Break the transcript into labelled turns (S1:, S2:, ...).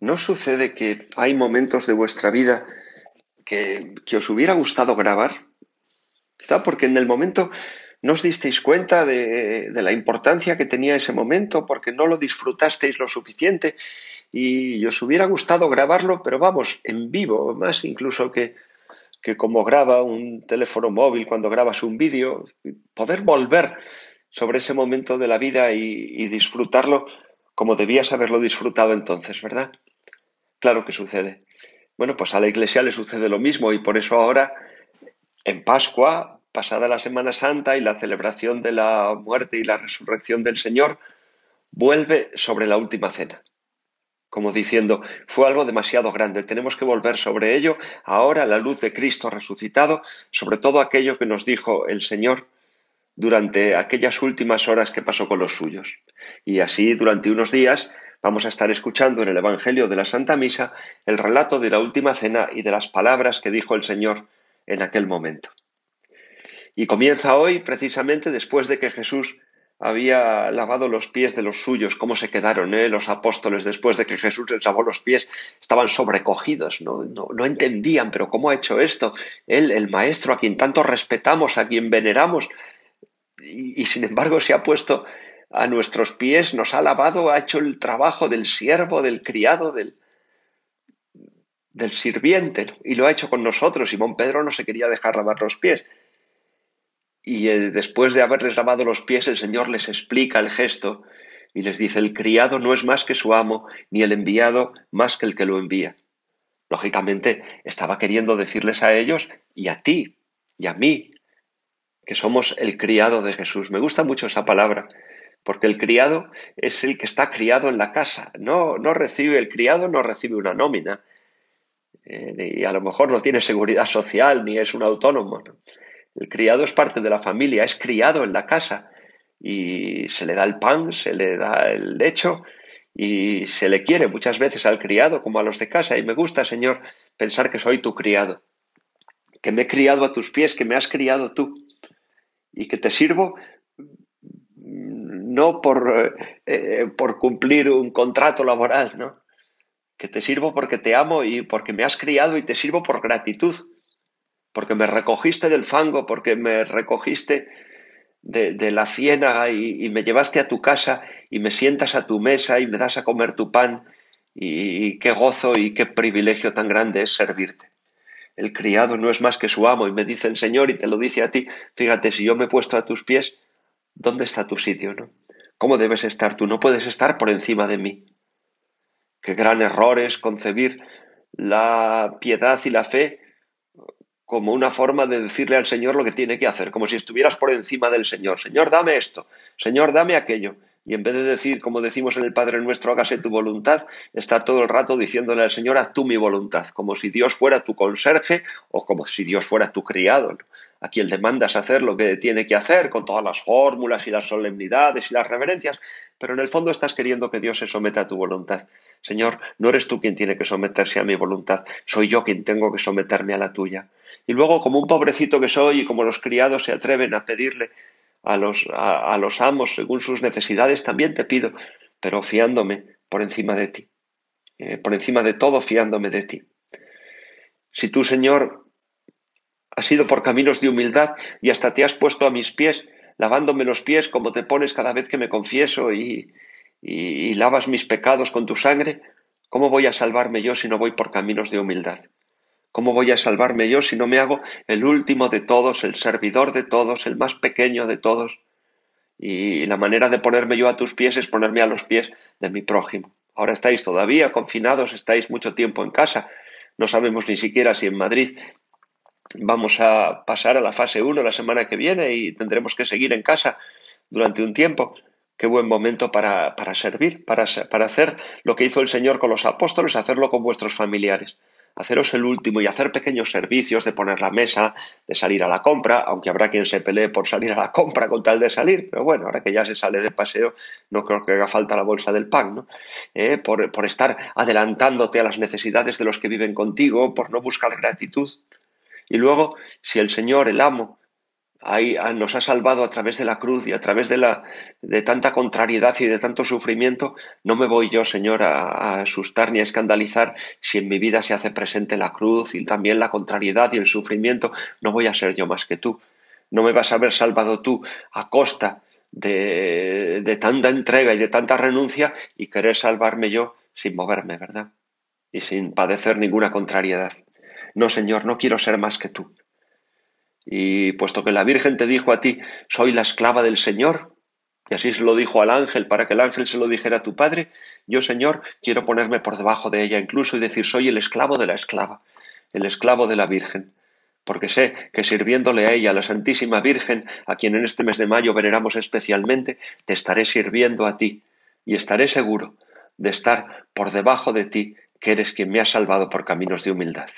S1: ¿No sucede que hay momentos de vuestra vida que, os hubiera gustado grabar? Quizá porque en el momento no os disteis cuenta de, la importancia que tenía ese momento, porque no lo disfrutasteis lo suficiente y os hubiera gustado grabarlo, pero vamos, en vivo, más incluso que, que como graba un teléfono móvil cuando grabas un vídeo, poder volver sobre ese momento de la vida y disfrutarlo como debías haberlo disfrutado entonces, ¿verdad? Claro que sucede. Bueno, pues a la Iglesia le sucede lo mismo y por eso ahora, en Pascua, pasada la Semana Santa y la celebración de la muerte y la resurrección del Señor, vuelve sobre la última cena. Como diciendo, fue algo demasiado grande, tenemos que volver sobre ello ahora la luz de Cristo resucitado, sobre todo aquello que nos dijo el Señor durante aquellas últimas horas que pasó con los suyos. Y así, durante unos días, vamos a estar escuchando en el Evangelio de la Santa Misa el relato de la última cena y de las palabras que dijo el Señor en aquel momento. Y comienza hoy precisamente después de que Jesús había lavado los pies de los suyos, cómo se quedaron eh? los apóstoles después de que Jesús les lavó los pies, estaban sobrecogidos, ¿no? No, no entendían, pero ¿cómo ha hecho esto? Él, el Maestro, a quien tanto respetamos, a quien veneramos, y, sin embargo se ha puesto a nuestros pies, nos ha lavado, ha hecho el trabajo del siervo, del criado, del, del sirviente, y lo ha hecho con nosotros. Simón Pedro no se quería dejar lavar los pies. Y eh, después de haberles lavado los pies, el Señor les explica el gesto y les dice, el criado no es más que su amo, ni el enviado más que el que lo envía. Lógicamente, estaba queriendo decirles a ellos y a ti y a mí, que somos el criado de Jesús. Me gusta mucho esa palabra, porque el criado es el que está criado en la casa. No, no recibe, el criado no recibe una nómina, eh, y a lo mejor no tiene seguridad social, ni es un autónomo. El criado es parte de la familia, es criado en la casa, y se le da el pan, se le da el lecho, y se le quiere muchas veces al criado como a los de casa. Y me gusta, Señor, pensar que soy tu criado, que me he criado a tus pies, que me has criado tú y que te sirvo no por, eh, por cumplir un contrato laboral, ¿no? Que te sirvo porque te amo y porque me has criado y te sirvo por gratitud, porque me recogiste del fango, porque me recogiste de, la ciénaga y, y, me llevaste a tu casa y me sientas a tu mesa y me das a comer tu pan y qué gozo y qué privilegio tan grande es servirte el criado no es más que su amo y me dice el Señor y te lo dice a ti, fíjate, si yo me he puesto a tus pies, ¿dónde está tu sitio? ¿no? ¿Cómo debes estar tú? No puedes estar por encima de mí. Qué gran error es concebir la piedad y la fe como una forma de decirle al Señor lo que tiene que hacer, como si estuvieras por encima del Señor. Señor, dame esto, Señor, dame aquello. Y en vez de decir, como decimos en el Padre nuestro, hágase tu voluntad, estar todo el rato diciéndole al Señor, haz tú mi voluntad, como si Dios fuera tu conserje o como si Dios fuera tu criado, a quien le mandas hacer lo que tiene que hacer, con todas las fórmulas y las solemnidades y las reverencias, pero en el fondo estás queriendo que Dios se someta a tu voluntad. Señor, no eres tú quien tiene que someterse a mi voluntad, soy yo quien tengo que someterme a la tuya. Y luego, como un pobrecito que soy y como los criados se atreven a pedirle a los, a, los amos según sus necesidades, también te pido, pero fiándome por encima de ti, eh, por encima de todo fiándome de ti. Si tú, Señor, has ido por caminos de humildad y hasta te has puesto a mis pies, lavándome los pies como te pones cada vez que me confieso y, y lavas mis pecados con tu sangre, ¿cómo voy a salvarme yo si no voy por caminos de humildad? ¿Cómo voy a salvarme yo si no me hago el último de todos, el servidor de todos, el más pequeño de todos? Y la manera de ponerme yo a tus pies es ponerme a los pies de mi prójimo. Ahora estáis todavía confinados, estáis mucho tiempo en casa. No sabemos ni siquiera si en Madrid vamos a pasar a la fase 1 la semana que viene y tendremos que seguir en casa durante un tiempo. Qué buen momento para, para servir, para, para hacer lo que hizo el Señor con los apóstoles, hacerlo con vuestros familiares haceros el último y hacer pequeños servicios de poner la mesa, de salir a la compra, aunque habrá quien se pelee por salir a la compra con tal de salir, pero bueno, ahora que ya se sale de paseo, no creo que haga falta la bolsa del pan, ¿no? Eh, por, por estar adelantándote a las necesidades de los que viven contigo, por no buscar gratitud. Y luego, si el Señor, el amo, nos ha salvado a través de la cruz y a través de, la, de tanta contrariedad y de tanto sufrimiento, no me voy yo, Señor, a, asustar ni a escandalizar si en mi vida se hace presente la cruz y también la contrariedad y el sufrimiento. No voy a ser yo más que tú. No me vas a haber salvado tú a costa de, de tanta entrega y de tanta renuncia y querer salvarme yo sin moverme, ¿verdad? Y sin padecer ninguna contrariedad. No, Señor, no quiero ser más que tú. Y puesto que la Virgen te dijo a ti, soy la esclava del Señor, y así se lo dijo al ángel para que el ángel se lo dijera a tu padre, yo, Señor, quiero ponerme por debajo de ella incluso y decir, soy el esclavo de la esclava, el esclavo de la Virgen, porque sé que sirviéndole a ella, a la Santísima Virgen, a quien en este mes de mayo veneramos especialmente, te estaré sirviendo a ti, y estaré seguro de estar por debajo de ti, que eres quien me ha salvado por caminos de humildad.